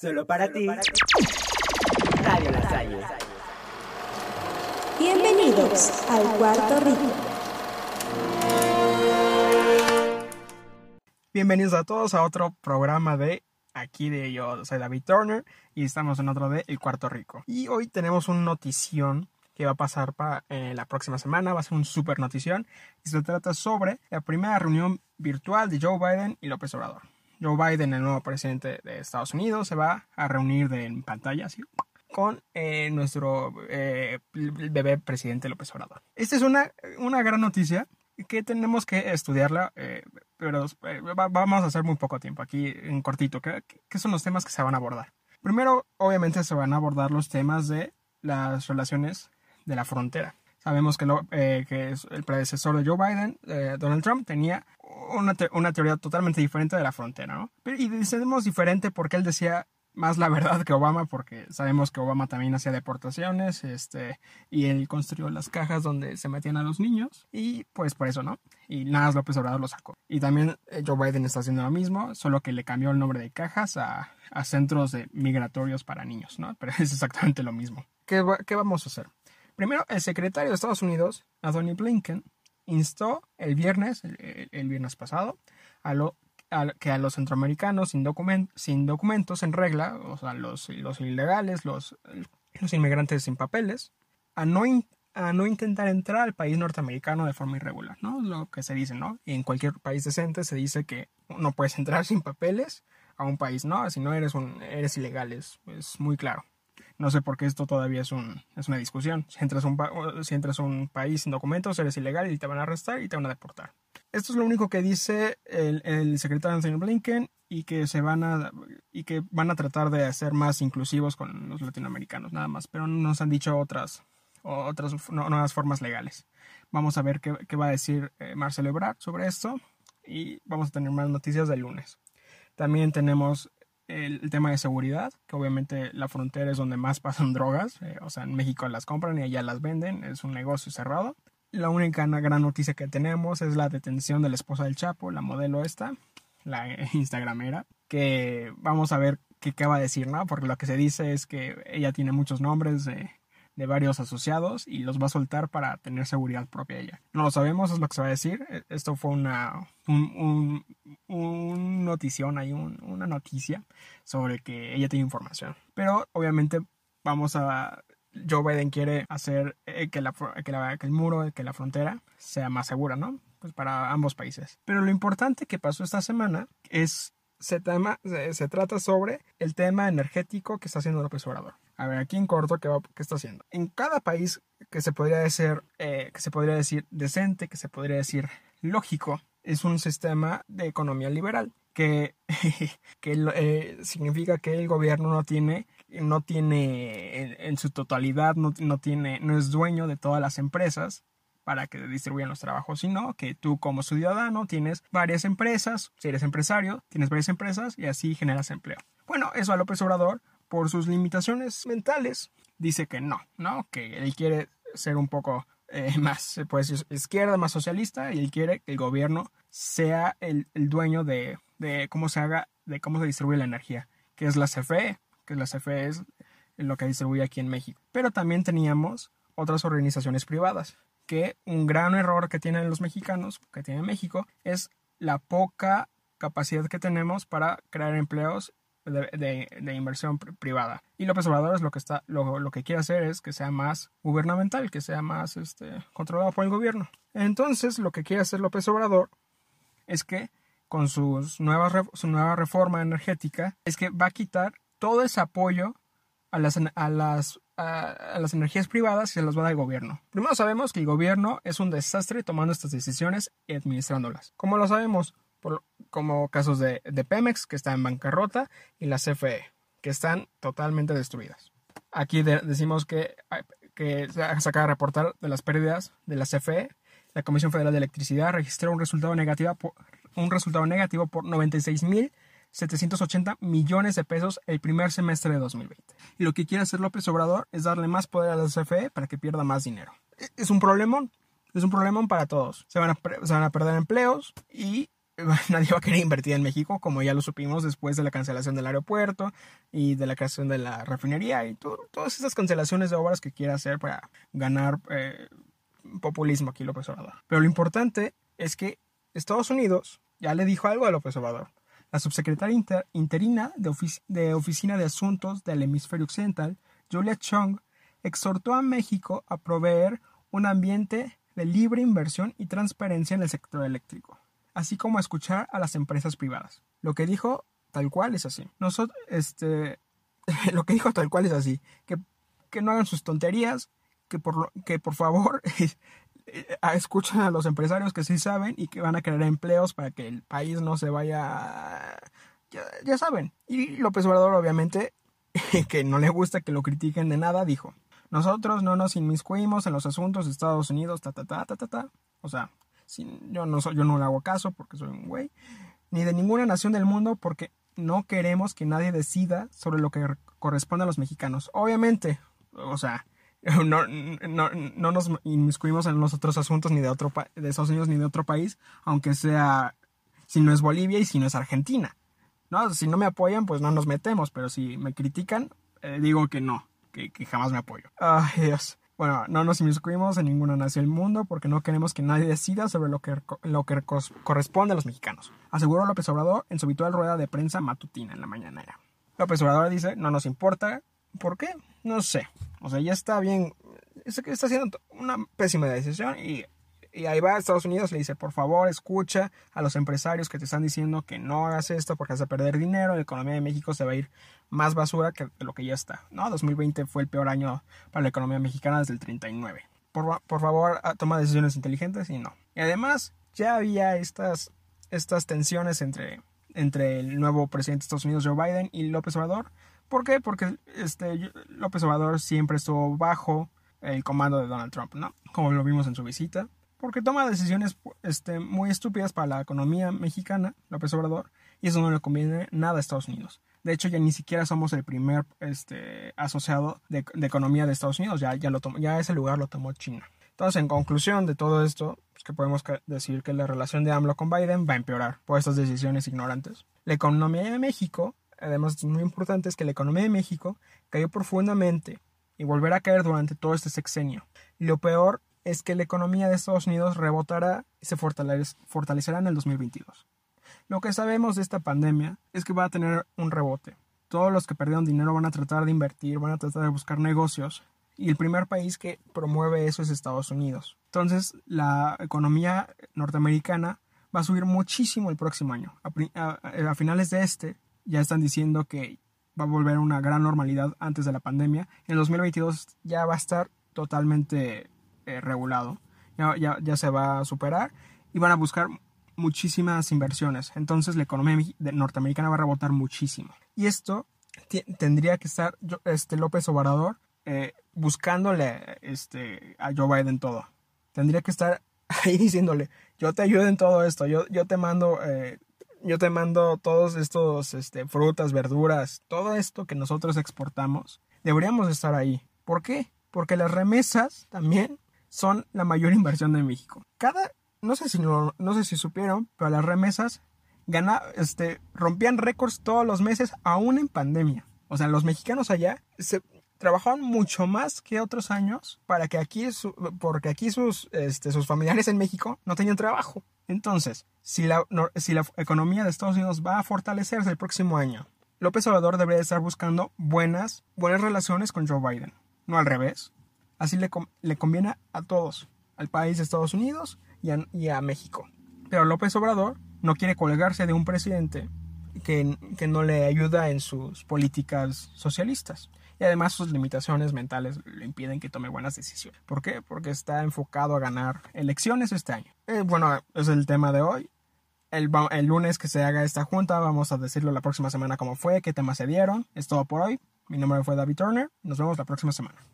Solo para ti. Radio La Salle. Bienvenidos al Cuarto Rico. Bienvenidos a todos a otro programa de aquí de yo soy David Turner y estamos en otro de El Cuarto Rico. Y hoy tenemos un notición que va a pasar para eh, la próxima semana, va a ser un super notición y se trata sobre la primera reunión virtual de Joe Biden y López Obrador. Joe Biden, el nuevo presidente de Estados Unidos, se va a reunir en pantalla así, con eh, nuestro eh, bebé presidente López Obrador. Esta es una, una gran noticia que tenemos que estudiarla, eh, pero va- vamos a hacer muy poco tiempo aquí en cortito. ¿Qué, ¿Qué son los temas que se van a abordar? Primero, obviamente, se van a abordar los temas de las relaciones de la frontera. Sabemos que, que el predecesor de Joe Biden, Donald Trump, tenía una, una teoría totalmente diferente de la frontera, ¿no? Y decimos diferente porque él decía más la verdad que Obama, porque sabemos que Obama también hacía deportaciones, este, y él construyó las cajas donde se metían a los niños, y pues por eso, ¿no? Y nada, López Obrador lo sacó. Y también eh, Joe Biden está haciendo lo mismo, solo que le cambió el nombre de cajas a, a centros de migratorios para niños, ¿no? Pero es exactamente lo mismo. ¿Qué, qué vamos a hacer? Primero, el secretario de Estados Unidos, Anthony Blinken, instó el viernes, el, viernes pasado, a lo, que a los centroamericanos sin, documen- sin documentos en regla, o sea, los, los ilegales, los, los inmigrantes sin papeles, a no, a no intentar entrar al país norteamericano de forma irregular, ¿no? Lo que se dice, ¿no? Y en cualquier país decente se dice que no puedes entrar sin papeles a un país, ¿no? Si no eres un eres ilegal, es muy claro. No sé por qué esto todavía es, un, es una discusión. Si entras, un a un país sin documentos, eres ilegal y te van a arrestar y te van a deportar. Esto es lo único que dice el, el secretario Anthony Blinken y que se van a y que van a tratar de ser más inclusivos con los latinoamericanos nada más, pero no nos han dicho otras nuevas formas legales. Vamos a ver qué, qué va a decir eh, Marcelo Ebrard sobre esto y vamos a tener más noticias del lunes. También tenemos el, el tema de seguridad, que obviamente la frontera es donde más pasan drogas, eh, o sea, en México las compran y allá las venden, es un negocio cerrado. La única gran noticia que tenemos es la detención de la esposa del Chapo, la modelo esta, la Instagramera, que vamos a ver qué, qué va a decir, ¿no? Porque lo que se dice es que ella tiene muchos nombres de, de varios asociados y los va a soltar para tener seguridad propia ella. No lo sabemos, es lo que se va a decir. Eh, Esto fue una un, un, un notición, hay un- una noticia sobre que ella tiene información. Pero obviamente vamos a... Joe Biden quiere hacer eh, que, la, el muro, que la frontera sea más segura, ¿no? Pues para ambos países. Pero lo importante que pasó esta semana es se, se, trata sobre el tema energético que está haciendo López Obrador. A ver, aquí en corto, ¿qué, va- qué está haciendo? En cada país que se podría decir, eh, que se podría decir decente, que se podría decir lógico, es un sistema de economía liberal que, que eh, significa que el gobierno no tiene no tiene en, en su totalidad no, no tiene no es dueño de todas las empresas para que distribuyan los trabajos, sino que tú como ciudadano tienes varias empresas, si eres empresario, tienes varias empresas y así generas empleo. Bueno, eso a López Obrador, por sus limitaciones mentales, dice que no, ¿no? Que él quiere ser un poco eh, más, eh, pues, izquierda, más socialista, y él quiere que el gobierno sea el, el dueño de, de cómo se haga, de cómo se distribuye la energía, que es la CFE, que la CFE es lo que distribuye aquí en México. Pero también teníamos otras organizaciones privadas, que un gran error que tienen los mexicanos, que tiene México, es la poca capacidad que tenemos para crear empleos de, inversión pri- privada. Y López Obrador es lo que está, lo que quiere hacer es que sea más gubernamental, que sea más este, controlado por el gobierno. Entonces, lo que quiere hacer López Obrador es que con sus nuevas, su nueva reforma energética, es que va a quitar todo ese apoyo a las, a las, a, a las energías privadas y se las va a dar el gobierno. Primero sabemos que el gobierno es un desastre tomando estas decisiones y administrándolas. ¿Cómo lo sabemos? Por, como casos de, de Pemex, que está en bancarrota, y la CFE, que están totalmente destruidas. Aquí de- decimos que, que se acaba de reportar de las pérdidas de la CFE. La Comisión Federal de Electricidad registró un resultado negativo un resultado negativo por 96.780 millones de pesos el primer semestre de 2020. Y lo que quiere hacer López Obrador es darle más poder a la CFE para que pierda más dinero. E- Es un problemón. Es un problemón para todos. Se van a, se van a perder empleos y nadie va a querer invertir en México, como ya lo supimos después de la cancelación del aeropuerto y de la creación de la refinería y todas esas cancelaciones de obras que quiere hacer para ganar eh, populismo aquí López Obrador. Pero lo importante es que Estados Unidos ya le dijo algo a López Obrador. La subsecretaria interina de, Oficina de Asuntos del Hemisferio Occidental, Julia Chung, exhortó a México a proveer un ambiente de libre inversión y transparencia en el sector eléctrico así como escuchar a las empresas privadas. Lo que dijo tal cual es así. Nosotros, este, lo que dijo tal cual es así, que, que no hagan sus tonterías, que por, que por favor escuchen a los empresarios que sí saben y que van a crear empleos para que el país no se vaya... Ya, saben. Y López Obrador, obviamente, que no le gusta que lo critiquen de nada, dijo, nosotros no nos inmiscuimos en los asuntos de Estados Unidos, ta, ta, ta, ta, ta, ta. O sea, yo, no yo no le hago caso porque soy un güey, ni de ninguna nación del mundo porque no queremos que nadie decida sobre lo que corresponde a los mexicanos. Obviamente, o sea, no, no, no nos inmiscuimos en los otros asuntos ni de, otro de Estados Unidos ni de otro país, aunque sea, si no es Bolivia y si no es Argentina. No, si no me apoyan, pues no nos metemos, pero si me critican, eh, digo que no, que, que jamás me apoyo. Ay, Dios. Bueno, no nos inmiscuimos en ninguna nación del mundo porque no queremos que nadie decida sobre lo que, lo que corresponde a los mexicanos, aseguró López Obrador en su habitual rueda de prensa matutina en la mañanera. López Obrador dice, no nos importa. ¿Por qué? No sé. O sea, ya está bien. Está haciendo una pésima decisión y ahí va a Estados Unidos, le dice, por favor, escucha a los empresarios que te están diciendo que no hagas esto porque vas a perder dinero, la economía de México se va a ir más basura que lo que ya está. ¿no? 2020 fue el peor año para la economía mexicana desde el 39. Por, por favor, ah, toma decisiones inteligentes y no. Y además, ya había estas, estas tensiones entre, entre el nuevo presidente de Estados Unidos, Joe Biden, y López Obrador. ¿Por qué? Porque este, López Obrador siempre estuvo bajo el comando de Donald Trump, ¿no? Como lo vimos en su visita porque toma decisiones este, muy estúpidas para la economía mexicana, López Obrador, y eso no le conviene nada a Estados Unidos. De hecho, ya ni siquiera somos el primer este, asociado de, economía de Estados Unidos, ya, ya, lo ya ese lugar lo tomó China. Entonces, en conclusión de todo esto, pues que podemos decir que la relación de AMLO con Biden va a empeorar por estas decisiones ignorantes. La economía de México, además es muy importante, es que la economía de México cayó profundamente y volverá a caer durante todo este sexenio. Lo peor es que la economía de Estados Unidos rebotará y se fortalecerá en el 2022. Lo que sabemos de esta pandemia es que va a tener un rebote. Todos los que perdieron dinero van a tratar de invertir, van a tratar de buscar negocios y el primer país que promueve eso es Estados Unidos. Entonces la economía norteamericana va a subir muchísimo el próximo año. A, finales de este ya están diciendo que va a volver una gran normalidad antes de la pandemia. En el 2022 ya va a estar totalmente eh, regulado. Ya, ya, ya, se va a superar y van a buscar muchísimas inversiones. Entonces la economía norteamericana va a rebotar muchísimo. Y esto tendría que estar este López Obrador eh, buscándole este, a Joe Biden todo. Tendría que estar ahí diciéndole, yo te ayudo en todo esto, yo, yo te mando... Eh, yo te mando todos estos este, frutas, verduras, todo esto que nosotros exportamos, deberíamos estar ahí. ¿Por qué? Porque las remesas también son la mayor inversión de México. Cada, no sé si, no, no sé si supieron, pero las remesas este, rompían récords todos los meses, aún en pandemia. O sea, los mexicanos allá se trabajaban mucho más que otros años para que aquí, porque aquí sus, este, sus familiares en México no tenían trabajo. Entonces, si la, economía de Estados Unidos va a fortalecerse el próximo año, López Obrador debería estar buscando buenas, buenas relaciones con Joe Biden, no al revés. Así le, le conviene a todos, al país de Estados Unidos y a, México. Pero López Obrador no quiere colgarse de un presidente que, que, no le ayuda en sus políticas socialistas. Y además sus limitaciones mentales le impiden que tome buenas decisiones. ¿Por qué? Porque está enfocado a ganar elecciones este año. Eh, bueno, es el tema de hoy. El, el, lunes que se haga esta junta vamos a decirlo la próxima semana cómo fue, qué temas se dieron. Es todo por hoy. Mi nombre fue David Turner. Nos vemos la próxima semana.